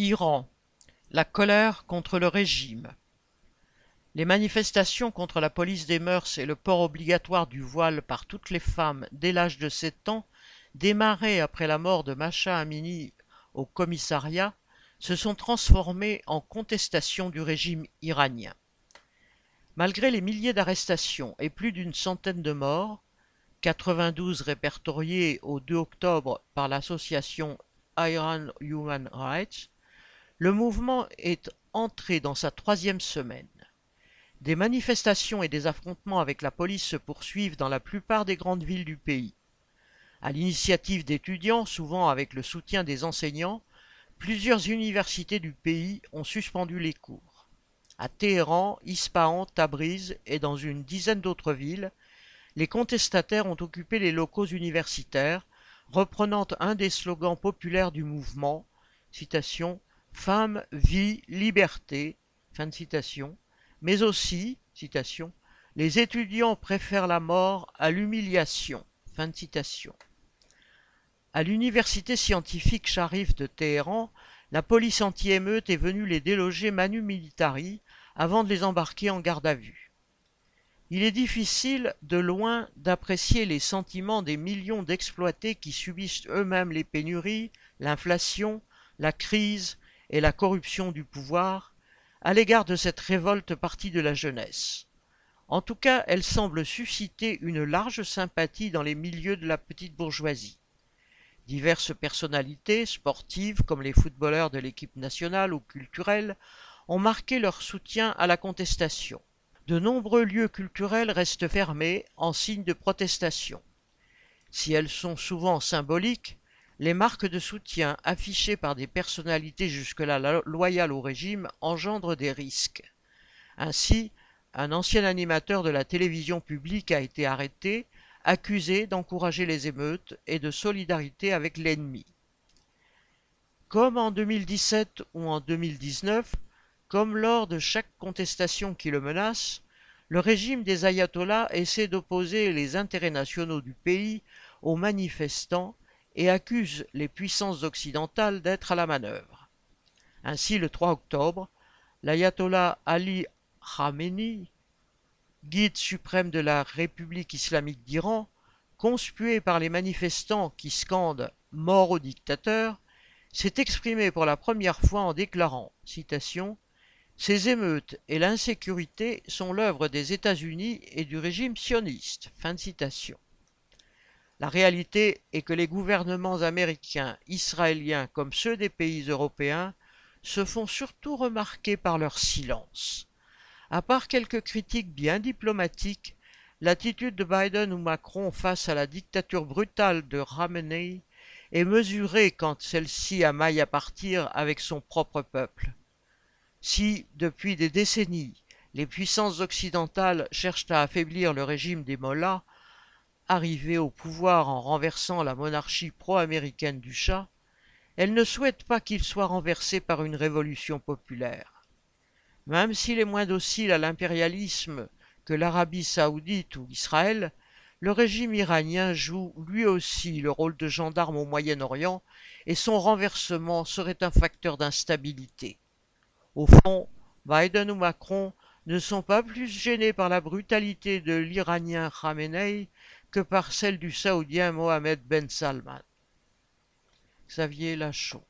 Iran. La colère contre le régime. Les manifestations contre la police des mœurs et le port obligatoire du voile par toutes les femmes dès l'âge de sept ans, démarrées après la mort de Macha Amini au commissariat, se sont transformées en contestation du régime iranien. Malgré les milliers d'arrestations et plus d'une centaine de morts, 92 répertoriés au 2 octobre par l'association Iran Human Rights, le mouvement est entré dans sa troisième semaine. Des manifestations et des affrontements avec la police se poursuivent dans la plupart des grandes villes du pays. À l'initiative d'étudiants, souvent avec le soutien des enseignants, plusieurs universités du pays ont suspendu les cours. À Téhéran, Ispahan, Tabriz et dans une dizaine d'autres villes, les contestataires ont occupé les locaux universitaires, reprenant un des slogans populaires du mouvement, citation, Femme, vie, liberté, mais aussi, les étudiants préfèrent la mort à l'humiliation. À l'université scientifique Sharif de Téhéran, la police anti-émeute est venue les déloger manu militari avant de les embarquer en garde à vue. Il est difficile, de loin, d'apprécier les sentiments des millions d'exploités qui subissent eux-mêmes les pénuries, l'inflation, la crise et la corruption du pouvoir à l'égard de cette révolte partie de la jeunesse. En tout cas, elle semble susciter une large sympathie dans les milieux de la petite bourgeoisie. Diverses personnalités, sportives comme les footballeurs de l'équipe nationale ou culturelles, ont marqué leur soutien à la contestation. De nombreux lieux culturels restent fermés en signe de protestation. Si elles sont souvent symboliques, les marques de soutien affichées par des personnalités jusque-là loyales au régime engendrent des risques. Ainsi, un ancien animateur de la télévision publique a été arrêté, accusé d'encourager les émeutes et de solidarité avec l'ennemi. Comme en 2017 ou en 2019, comme lors de chaque contestation qui le menace, le régime des ayatollahs essaie d'opposer les intérêts nationaux du pays aux manifestants et accuse les puissances occidentales d'être à la manœuvre. Ainsi, le 3 octobre, l'ayatollah Ali Khamenei, guide suprême de la République islamique d'Iran, conspué par les manifestants qui scandent Mort au dictateur, s'est exprimé pour la première fois en déclarant, citation, Ces émeutes et l'insécurité sont l'œuvre des États-Unis et du régime sioniste. La réalité est que les gouvernements américains, israéliens comme ceux des pays européens se font surtout remarquer par leur silence. À part quelques critiques bien diplomatiques, l'attitude de Biden ou Macron face à la dictature brutale de Ramenei est mesurée quand celle-ci a maille à partir avec son propre peuple. Si, depuis des décennies, les puissances occidentales cherchent à affaiblir le régime des Mollahs, arrivée au pouvoir en renversant la monarchie pro-américaine du Shah, elle ne souhaite pas qu'il soit renversé par une révolution populaire. Même s'il est moins docile à l'impérialisme que l'Arabie saoudite ou Israël, le régime iranien joue lui aussi le rôle de gendarme au Moyen-Orient et son renversement serait un facteur d'instabilité. Au fond, Biden ou Macron ne sont pas plus gênés par la brutalité de l'Iranien Khamenei que par celle du Saoudien Mohamed Ben Salman. Xavier Lachaud